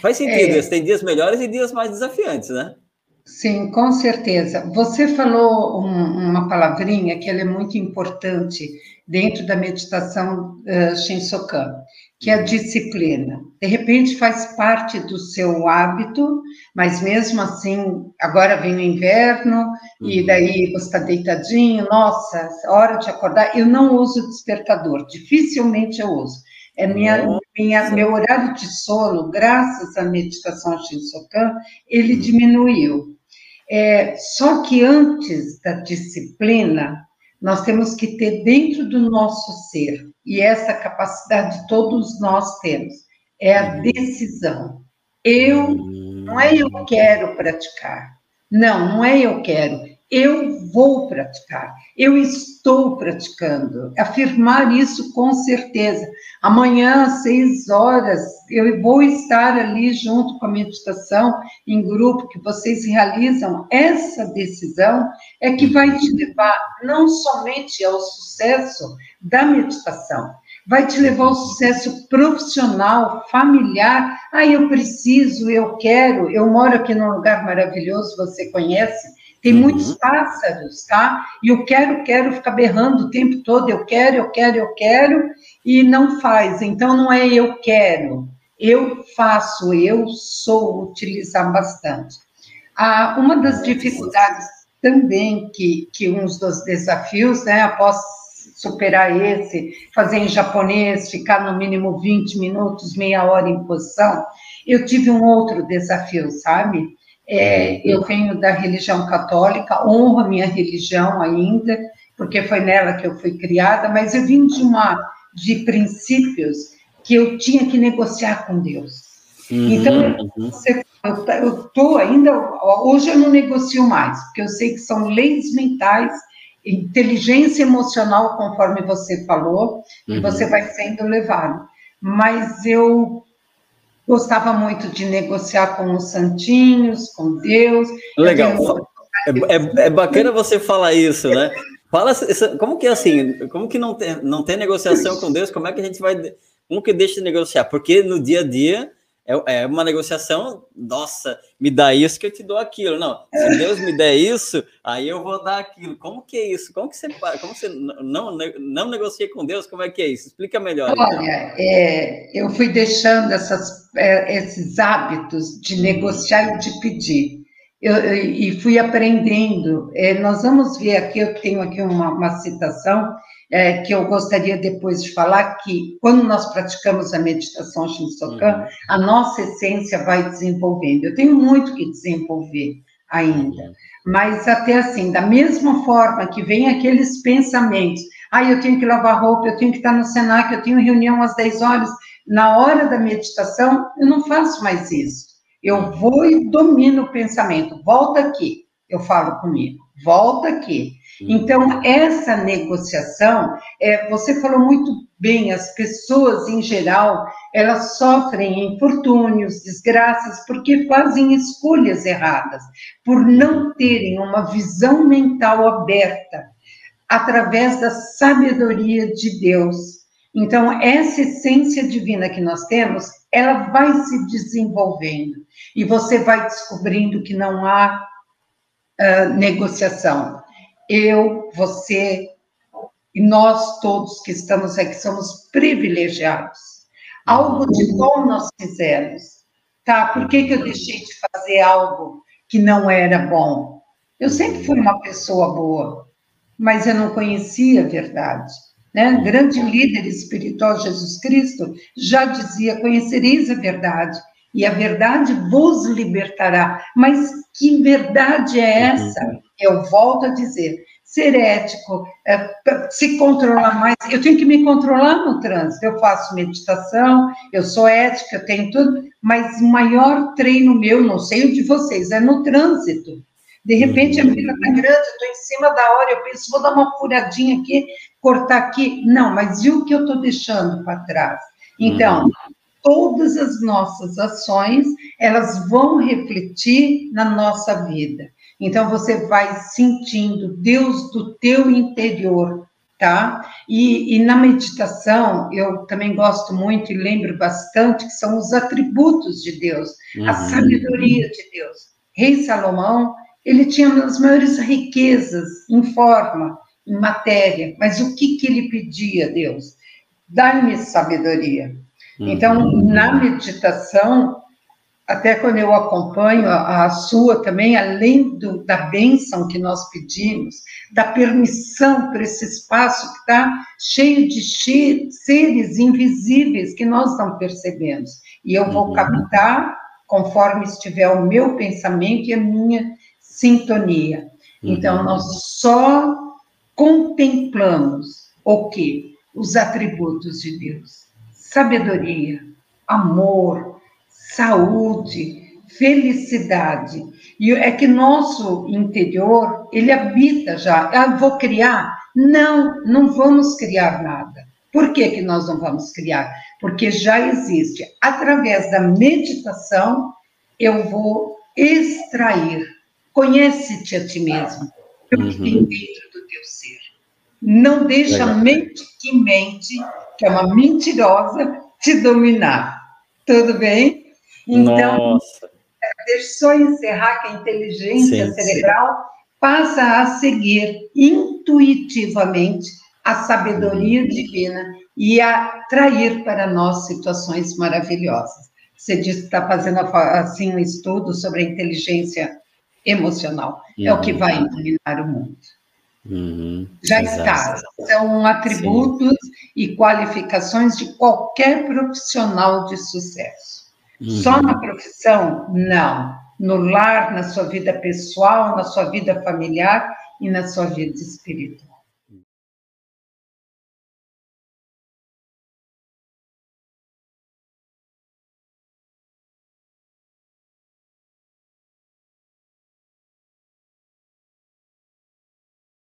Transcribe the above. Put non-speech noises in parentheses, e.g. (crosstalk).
Faz sentido, é... tem dias melhores e dias mais desafiantes, né? Sim, com certeza. Você falou um, uma palavrinha que é muito importante dentro da meditação uh, Shinsokan, que é a disciplina. De repente faz parte do seu hábito, mas mesmo assim, agora vem o inverno uhum. e daí você está deitadinho, nossa, hora de acordar. Eu não uso despertador, dificilmente eu uso. É minha, minha, meu horário de sono, graças à meditação Shinsokan, ele uhum. diminuiu. É, só que antes da disciplina, nós temos que ter dentro do nosso ser, e essa capacidade todos nós temos, é a uhum. decisão. Eu, não é eu quero praticar. Não, não é eu quero eu vou praticar, eu estou praticando. Afirmar isso com certeza. Amanhã, às seis horas, eu vou estar ali junto com a meditação em grupo que vocês realizam. Essa decisão é que vai te levar não somente ao sucesso da meditação, vai te levar ao sucesso profissional, familiar. Ah, eu preciso, eu quero, eu moro aqui num lugar maravilhoso, você conhece tem uhum. muitos pássaros, tá? E eu quero, quero ficar berrando o tempo todo, eu quero, eu quero, eu quero, e não faz. Então não é eu quero, eu faço, eu sou, utilizar bastante. Ah, uma das dificuldades também que, que uns dos desafios, né, após superar esse, fazer em japonês, ficar no mínimo 20 minutos, meia hora em posição, eu tive um outro desafio, sabe? É, eu venho da religião católica, honro a minha religião ainda, porque foi nela que eu fui criada, mas eu vim de uma de princípios que eu tinha que negociar com Deus. Uhum, então, uhum. Você, eu estou ainda, hoje eu não negocio mais, porque eu sei que são leis mentais, inteligência emocional, conforme você falou, uhum. e você vai sendo levado. Mas eu Gostava muito de negociar com os santinhos, com Deus. Legal. É, é, é, bacana você falar isso, né? (laughs) Fala, como que é assim? Como que não tem, não tem negociação com Deus? Como é que a gente vai. Como que deixa de negociar? Porque no dia a dia é, é uma negociação, nossa, me dá isso que eu te dou aquilo. Não, se Deus me der isso, aí eu vou dar aquilo. Como que é isso? Como que você, como você não, não negocia com Deus? Como é que é isso? Explica melhor. Então. Olha, é, eu fui deixando essas, é, esses hábitos de negociar e de pedir. Eu, e fui aprendendo. É, nós vamos ver aqui, eu tenho aqui uma, uma citação é, que eu gostaria depois de falar, que quando nós praticamos a meditação Shinsokan, uhum. a nossa essência vai desenvolvendo. Eu tenho muito que desenvolver ainda, uhum. mas até assim, da mesma forma que vem aqueles pensamentos, ah, eu tenho que lavar roupa, eu tenho que estar no Senac, eu tenho reunião às 10 horas, na hora da meditação, eu não faço mais isso. Eu vou e domino o pensamento, volta aqui, eu falo comigo, volta aqui. Então, essa negociação, é, você falou muito bem, as pessoas em geral, elas sofrem infortúnios, desgraças, porque fazem escolhas erradas, por não terem uma visão mental aberta, através da sabedoria de Deus. Então, essa essência divina que nós temos, ela vai se desenvolvendo, e você vai descobrindo que não há uh, negociação eu, você e nós todos que estamos aqui somos privilegiados. Algo de bom nós fizemos, tá? Por que, que eu deixei de fazer algo que não era bom? Eu sempre fui uma pessoa boa, mas eu não conhecia a verdade. Né? Grande líder espiritual, Jesus Cristo, já dizia: Conhecereis a verdade, e a verdade vos libertará. Mas que verdade é essa? Eu volto a dizer, ser ético, é, se controlar mais. Eu tenho que me controlar no trânsito. Eu faço meditação, eu sou ética, eu tenho tudo, mas o maior treino meu, não sei o de vocês, é no trânsito. De repente a fila está grande, eu estou em cima da hora, eu penso, vou dar uma furadinha aqui, cortar aqui. Não, mas e o que eu estou deixando para trás? Então, todas as nossas ações, elas vão refletir na nossa vida. Então você vai sentindo Deus do teu interior tá? E, e, na meditação, eu também gosto muito e lembro bastante que são os atributos de Deus, uhum. a sabedoria de Deus. Rei Salomão, ele tinha as maiores riquezas em forma, em matéria, mas o que, que ele pedia a Deus? Dá-me sabedoria. Uhum. Então, na meditação, até quando eu acompanho a, a sua também, além do, da bênção que nós pedimos, da permissão para esse espaço que está cheio de seres invisíveis que nós não percebemos. E eu vou uhum. captar conforme estiver o meu pensamento e a minha sintonia. Uhum. Então, nós só contemplamos o que? Os atributos de Deus. Sabedoria, amor, saúde, felicidade. E é que nosso interior, ele habita já. Ah, vou criar? Não, não vamos criar nada. Por que, que nós não vamos criar? Porque já existe. Através da meditação, eu vou extrair. Conhece-te a ti mesmo. O que tem uhum. dentro do teu ser. Não deixa a mente que mente, que é uma mentirosa, te dominar. Tudo bem? Então, Nossa. deixa só encerrar que a inteligência sim, cerebral sim. passa a seguir intuitivamente a sabedoria uhum. divina e a atrair para nós situações maravilhosas. Você disse que está fazendo assim um estudo sobre a inteligência emocional. Uhum. É o que vai uhum. iluminar o mundo. Uhum. Já Exato. está. São atributos Sim. e qualificações de qualquer profissional de sucesso. Uhum. Só na profissão? Não. No lar, na sua vida pessoal, na sua vida familiar e na sua vida espiritual.